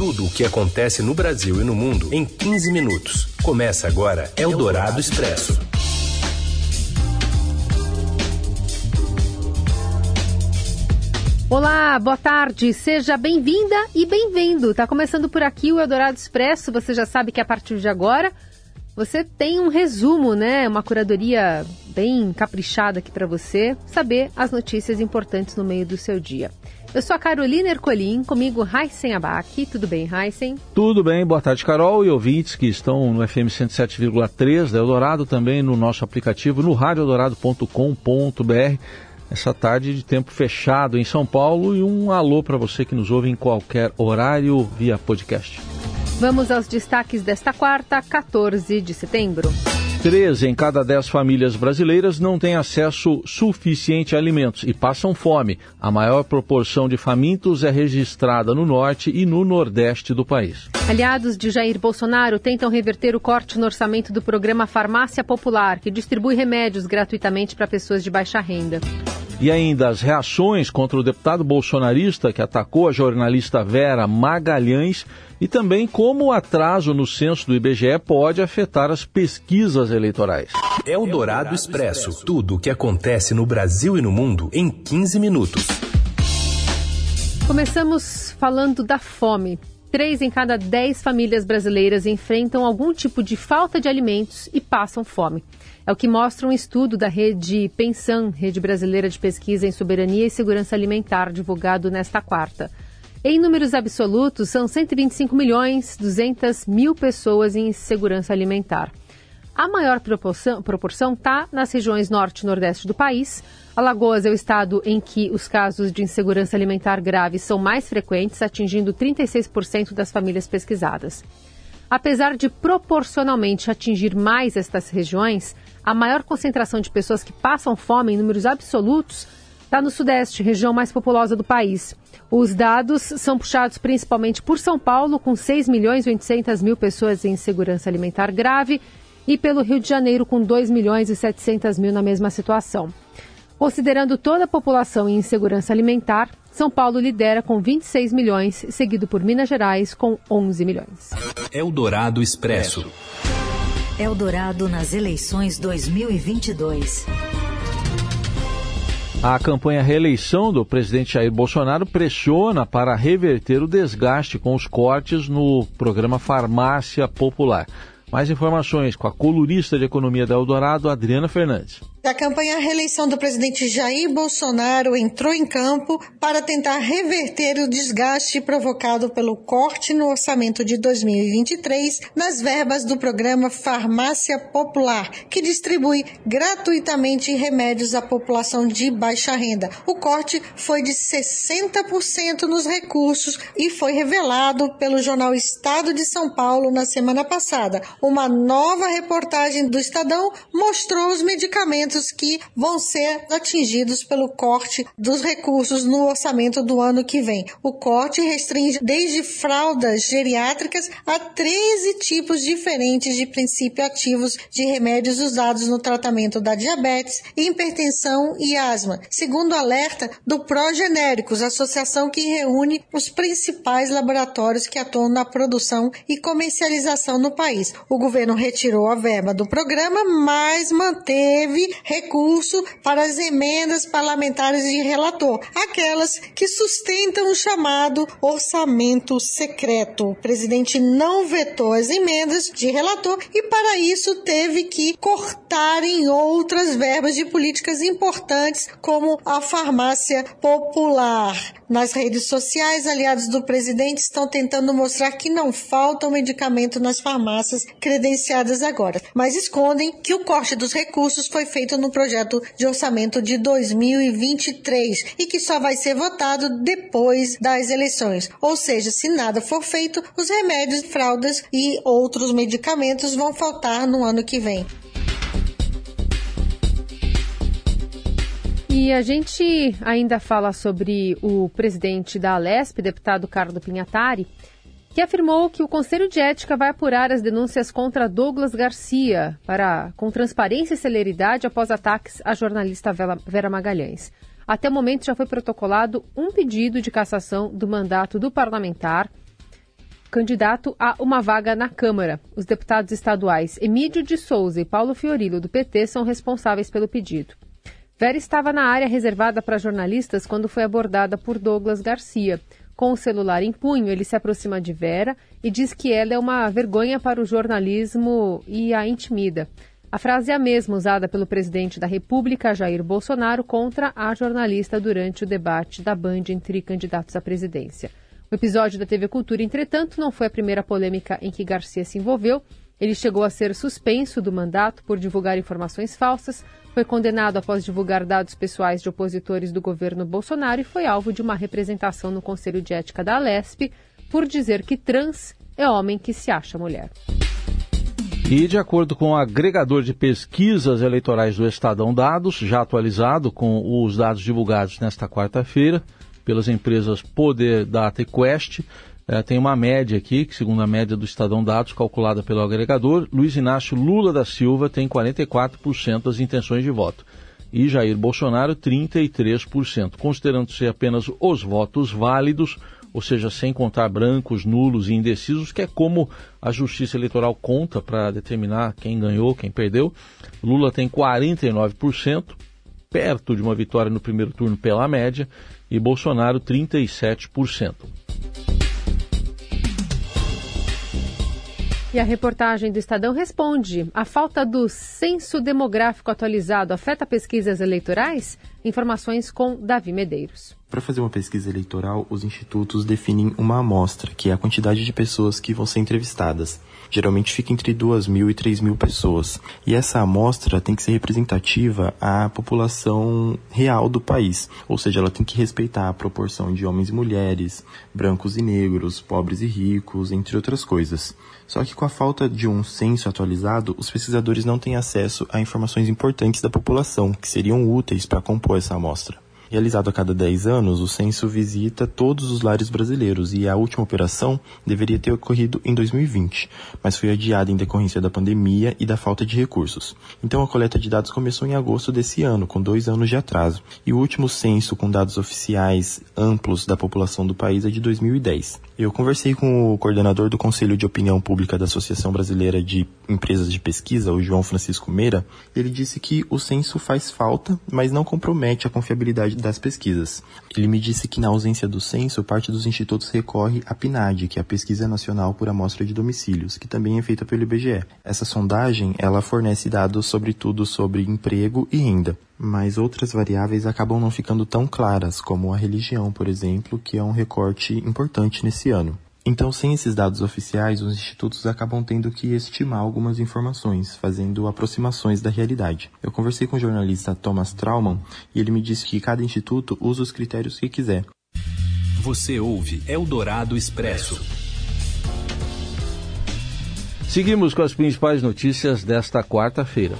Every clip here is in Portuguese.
Tudo o que acontece no Brasil e no mundo em 15 minutos. Começa agora Eldorado Expresso. Olá, boa tarde, seja bem-vinda e bem-vindo. Tá começando por aqui o Eldorado Expresso. Você já sabe que a partir de agora você tem um resumo, né? Uma curadoria bem caprichada aqui para você saber as notícias importantes no meio do seu dia. Eu sou a Carolina Ercolim, comigo Heisen Abac. Tudo bem, Heisen? Tudo bem, boa tarde, Carol e ouvintes que estão no FM 107,3 da Eldorado, também no nosso aplicativo no radioeldorado.com.br. Essa tarde de tempo fechado em São Paulo e um alô para você que nos ouve em qualquer horário via podcast. Vamos aos destaques desta quarta, 14 de setembro. Três em cada dez famílias brasileiras não têm acesso suficiente a alimentos e passam fome. A maior proporção de famintos é registrada no norte e no nordeste do país. Aliados de Jair Bolsonaro tentam reverter o corte no orçamento do programa Farmácia Popular, que distribui remédios gratuitamente para pessoas de baixa renda. E ainda as reações contra o deputado bolsonarista que atacou a jornalista Vera Magalhães e também como o atraso no censo do IBGE pode afetar as pesquisas eleitorais. É o Dourado Expresso. Tudo o que acontece no Brasil e no mundo em 15 minutos. Começamos falando da fome. Três em cada dez famílias brasileiras enfrentam algum tipo de falta de alimentos e passam fome. É o que mostra um estudo da rede Pensan, Rede Brasileira de Pesquisa em Soberania e Segurança Alimentar, divulgado nesta quarta. Em números absolutos, são 125 milhões 200 mil pessoas em insegurança alimentar. A maior proporção está nas regiões norte e nordeste do país. Alagoas é o estado em que os casos de insegurança alimentar grave são mais frequentes, atingindo 36% das famílias pesquisadas. Apesar de proporcionalmente atingir mais estas regiões, a maior concentração de pessoas que passam fome em números absolutos está no Sudeste, região mais populosa do país. Os dados são puxados principalmente por São Paulo, com 6 milhões e 800 mil pessoas em insegurança alimentar grave, e pelo Rio de Janeiro, com 2 milhões e 700 mil na mesma situação. Considerando toda a população em insegurança alimentar, São Paulo lidera com 26 milhões, seguido por Minas Gerais com 11 milhões. Eldorado Expresso. Eldorado nas eleições 2022. A campanha reeleição do presidente Jair Bolsonaro pressiona para reverter o desgaste com os cortes no programa Farmácia Popular. Mais informações com a colunista de economia da Eldorado, Adriana Fernandes. A campanha reeleição do presidente Jair Bolsonaro entrou em campo para tentar reverter o desgaste provocado pelo corte no orçamento de 2023 nas verbas do programa Farmácia Popular, que distribui gratuitamente remédios à população de baixa renda. O corte foi de 60% nos recursos e foi revelado pelo jornal Estado de São Paulo na semana passada. Uma nova reportagem do Estadão mostrou os medicamentos que vão ser atingidos pelo corte dos recursos no orçamento do ano que vem. O corte restringe desde fraldas geriátricas a 13 tipos diferentes de princípios ativos de remédios usados no tratamento da diabetes, hipertensão e asma, segundo alerta do Progenéricos, associação que reúne os principais laboratórios que atuam na produção e comercialização no país. O governo retirou a verba do programa, mas manteve recurso para as emendas parlamentares de relator, aquelas que sustentam o chamado orçamento secreto. O presidente não vetou as emendas de relator e, para isso, teve que cortar em outras verbas de políticas importantes, como a farmácia popular. Nas redes sociais, aliados do presidente estão tentando mostrar que não faltam medicamento nas farmácias credenciadas agora, mas escondem que o corte dos recursos foi feito no projeto de orçamento de 2023 e que só vai ser votado depois das eleições. Ou seja, se nada for feito, os remédios, fraldas e outros medicamentos vão faltar no ano que vem. E a gente ainda fala sobre o presidente da Alesp, deputado Carlos Pinhatari, que afirmou que o Conselho de Ética vai apurar as denúncias contra Douglas Garcia para, com transparência e celeridade após ataques à jornalista Vera Magalhães. Até o momento já foi protocolado um pedido de cassação do mandato do parlamentar candidato a uma vaga na Câmara. Os deputados estaduais Emílio de Souza e Paulo Fiorilo, do PT, são responsáveis pelo pedido. Vera estava na área reservada para jornalistas quando foi abordada por Douglas Garcia. Com o celular em punho, ele se aproxima de Vera e diz que ela é uma vergonha para o jornalismo e a intimida. A frase é a mesma usada pelo presidente da República, Jair Bolsonaro, contra a jornalista durante o debate da Band entre candidatos à presidência. O episódio da TV Cultura, entretanto, não foi a primeira polêmica em que Garcia se envolveu. Ele chegou a ser suspenso do mandato por divulgar informações falsas, foi condenado após divulgar dados pessoais de opositores do governo Bolsonaro e foi alvo de uma representação no Conselho de Ética da Alesp por dizer que trans é homem que se acha mulher. E de acordo com o agregador de pesquisas eleitorais do Estadão Dados, já atualizado com os dados divulgados nesta quarta-feira pelas empresas Poder Data e Quest, é, tem uma média aqui, que segundo a média do Estadão Dados, calculada pelo agregador, Luiz Inácio Lula da Silva tem 44% das intenções de voto e Jair Bolsonaro 33%, considerando-se apenas os votos válidos, ou seja, sem contar brancos, nulos e indecisos, que é como a Justiça Eleitoral conta para determinar quem ganhou, quem perdeu. Lula tem 49%, perto de uma vitória no primeiro turno pela média, e Bolsonaro 37%. E a reportagem do Estadão responde: a falta do censo demográfico atualizado afeta pesquisas eleitorais? Informações com Davi Medeiros. Para fazer uma pesquisa eleitoral, os institutos definem uma amostra, que é a quantidade de pessoas que vão ser entrevistadas. Geralmente fica entre 2 mil e 3 mil pessoas. E essa amostra tem que ser representativa à população real do país. Ou seja, ela tem que respeitar a proporção de homens e mulheres, brancos e negros, pobres e ricos, entre outras coisas. Só que com a falta de um censo atualizado, os pesquisadores não têm acesso a informações importantes da população, que seriam úteis para compor essa amostra. Realizado a cada 10 anos, o censo visita todos os lares brasileiros e a última operação deveria ter ocorrido em 2020, mas foi adiada em decorrência da pandemia e da falta de recursos. Então a coleta de dados começou em agosto desse ano, com dois anos de atraso, e o último censo com dados oficiais amplos da população do país é de 2010. Eu conversei com o coordenador do Conselho de Opinião Pública da Associação Brasileira de Empresas de Pesquisa, o João Francisco Meira. Ele disse que o censo faz falta, mas não compromete a confiabilidade das pesquisas. Ele me disse que na ausência do censo, parte dos institutos recorre à PNAD, que é a Pesquisa Nacional por Amostra de Domicílios, que também é feita pelo IBGE. Essa sondagem, ela fornece dados sobretudo sobre emprego e renda, mas outras variáveis acabam não ficando tão claras, como a religião, por exemplo, que é um recorte importante nesse ano. Então, sem esses dados oficiais, os institutos acabam tendo que estimar algumas informações, fazendo aproximações da realidade. Eu conversei com o jornalista Thomas Trauman e ele me disse que cada instituto usa os critérios que quiser. Você ouve Eldorado Expresso. Seguimos com as principais notícias desta quarta-feira.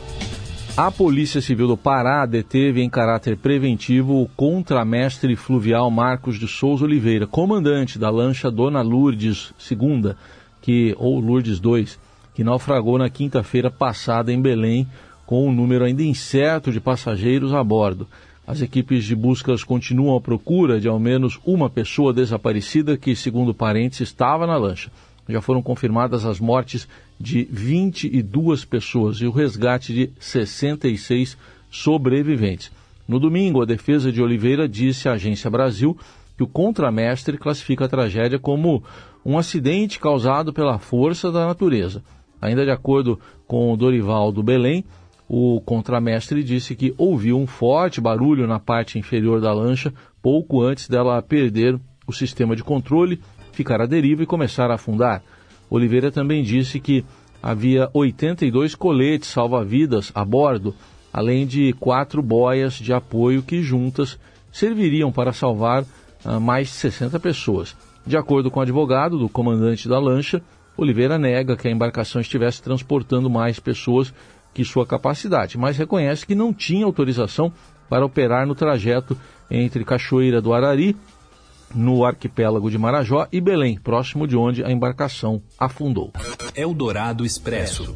A Polícia Civil do Pará deteve em caráter preventivo o contramestre fluvial Marcos de Souza Oliveira, comandante da lancha Dona Lourdes II, que, ou Lourdes II, que naufragou na quinta-feira passada em Belém, com um número ainda incerto de passageiros a bordo. As equipes de buscas continuam à procura de ao menos uma pessoa desaparecida que, segundo parentes, estava na lancha já foram confirmadas as mortes de 22 pessoas e o resgate de 66 sobreviventes. No domingo, a defesa de Oliveira disse à Agência Brasil que o contramestre classifica a tragédia como um acidente causado pela força da natureza. Ainda de acordo com o Dorival do Belém, o contramestre disse que ouviu um forte barulho na parte inferior da lancha pouco antes dela perder o sistema de controle ficar à deriva e começar a afundar. Oliveira também disse que havia 82 coletes salva-vidas a bordo, além de quatro boias de apoio que juntas serviriam para salvar uh, mais de 60 pessoas. De acordo com o advogado do comandante da lancha, Oliveira nega que a embarcação estivesse transportando mais pessoas que sua capacidade, mas reconhece que não tinha autorização para operar no trajeto entre Cachoeira do Arari no arquipélago de Marajó e Belém, próximo de onde a embarcação afundou. Eldorado Expresso.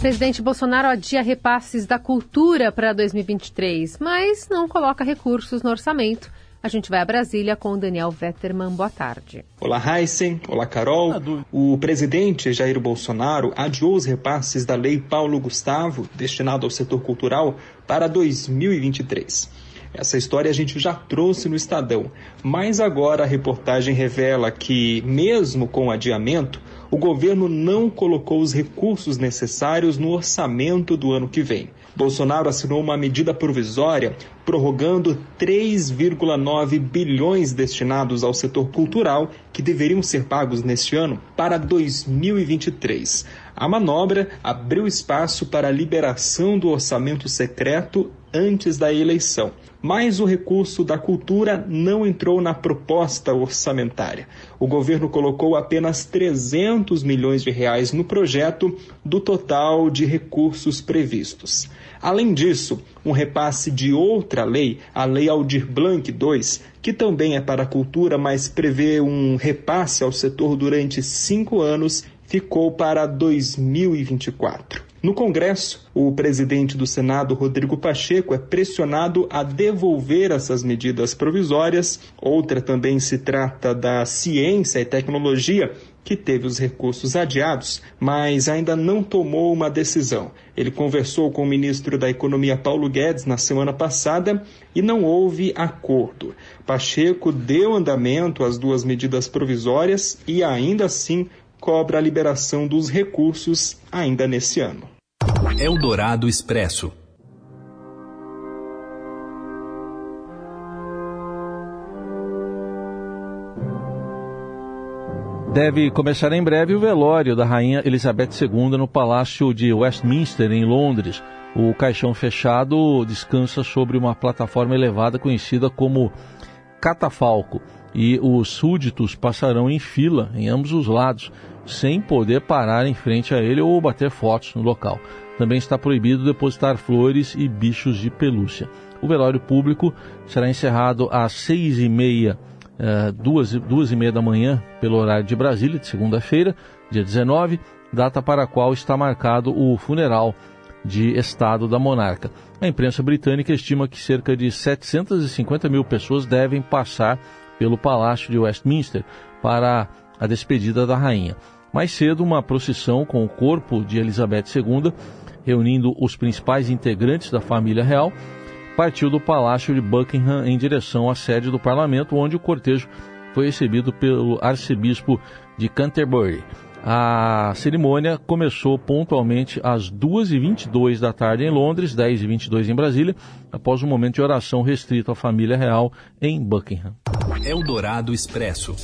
Presidente Bolsonaro adia repasses da cultura para 2023, mas não coloca recursos no orçamento. A gente vai a Brasília com o Daniel Vetterman. Boa tarde. Olá, Heisen. Olá, Carol. O presidente Jair Bolsonaro adiou os repasses da Lei Paulo Gustavo, destinado ao setor cultural, para 2023. Essa história a gente já trouxe no Estadão, mas agora a reportagem revela que, mesmo com o adiamento, o governo não colocou os recursos necessários no orçamento do ano que vem. Bolsonaro assinou uma medida provisória prorrogando 3,9 bilhões destinados ao setor cultural que deveriam ser pagos neste ano para 2023. A manobra abriu espaço para a liberação do orçamento secreto antes da eleição. Mas o recurso da cultura não entrou na proposta orçamentária. O governo colocou apenas 300 milhões de reais no projeto do total de recursos previstos. Além disso, um repasse de outra lei, a Lei Aldir Blanc II, que também é para a cultura, mas prevê um repasse ao setor durante cinco anos, ficou para 2024. No Congresso, o presidente do Senado, Rodrigo Pacheco, é pressionado a devolver essas medidas provisórias. Outra também se trata da ciência e tecnologia, que teve os recursos adiados, mas ainda não tomou uma decisão. Ele conversou com o ministro da Economia Paulo Guedes na semana passada e não houve acordo. Pacheco deu andamento às duas medidas provisórias e ainda assim cobra a liberação dos recursos ainda nesse ano. Eldorado Expresso. Deve começar em breve o velório da Rainha Elizabeth II no Palácio de Westminster, em Londres. O caixão fechado descansa sobre uma plataforma elevada conhecida como catafalco e os súditos passarão em fila em ambos os lados, sem poder parar em frente a ele ou bater fotos no local. Também está proibido depositar flores e bichos de pelúcia. O velório público será encerrado às seis e meia, uh, duas, duas e meia da manhã, pelo horário de Brasília, de segunda-feira, dia 19, data para a qual está marcado o funeral de Estado da monarca. A imprensa britânica estima que cerca de 750 mil pessoas devem passar pelo Palácio de Westminster para a despedida da rainha. Mais cedo, uma procissão com o corpo de Elizabeth II, reunindo os principais integrantes da família real, partiu do Palácio de Buckingham em direção à sede do parlamento, onde o cortejo foi recebido pelo arcebispo de Canterbury. A cerimônia começou pontualmente às 2h22 da tarde em Londres, 10h22 em Brasília, após um momento de oração restrito à família real em Buckingham. Eldorado Expresso.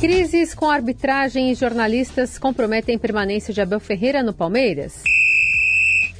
Crises com arbitragem e jornalistas comprometem a permanência de Abel Ferreira no Palmeiras?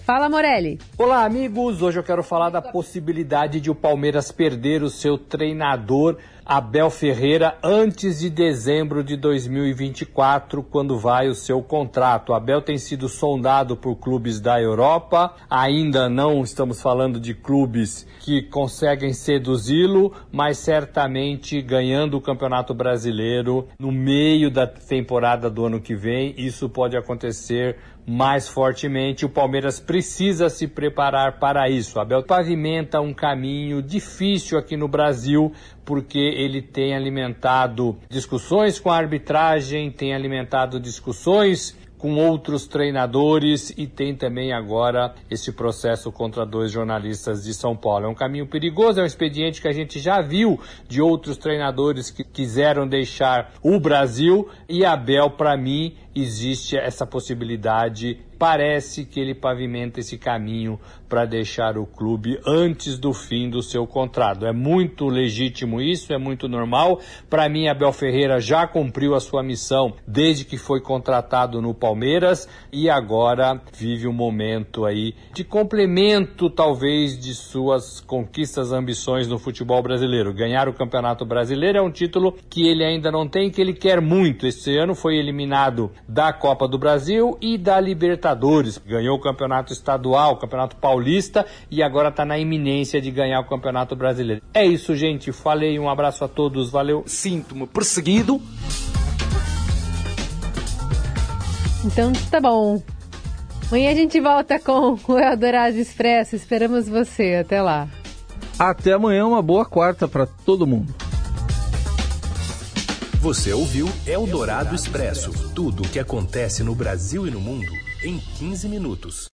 Fala, Morelli. Olá, amigos. Hoje eu quero falar da possibilidade de o Palmeiras perder o seu treinador Abel Ferreira antes de dezembro de 2024, quando vai o seu contrato. Abel tem sido sondado por clubes da Europa, ainda não estamos falando de clubes que conseguem seduzi-lo, mas certamente ganhando o Campeonato Brasileiro no meio da temporada do ano que vem, isso pode acontecer mais fortemente. O Palmeiras precisa se preparar para isso. Abel pavimenta um caminho difícil aqui no Brasil porque ele tem alimentado discussões com a arbitragem, tem alimentado discussões com outros treinadores e tem também agora esse processo contra dois jornalistas de São Paulo. É um caminho perigoso, é um expediente que a gente já viu de outros treinadores que quiseram deixar o Brasil e Abel, para mim, existe essa possibilidade. Parece que ele pavimenta esse caminho para deixar o clube antes do fim do seu contrato. É muito legítimo isso, é muito normal. Para mim, Abel Ferreira já cumpriu a sua missão desde que foi contratado no Palmeiras e agora vive um momento aí de complemento, talvez, de suas conquistas, ambições no futebol brasileiro. Ganhar o Campeonato Brasileiro é um título que ele ainda não tem, que ele quer muito. Esse ano foi eliminado da Copa do Brasil e da Libertadores. Ganhou o campeonato estadual, o campeonato paulista e agora está na iminência de ganhar o campeonato brasileiro. É isso, gente. Falei, um abraço a todos, valeu. Sinto-me perseguido. Então tá bom. Amanhã a gente volta com o Eldorado Expresso. Esperamos você. Até lá. Até amanhã, uma boa quarta para todo mundo. Você ouviu Eldorado Expresso tudo o que acontece no Brasil e no mundo em 15 minutos.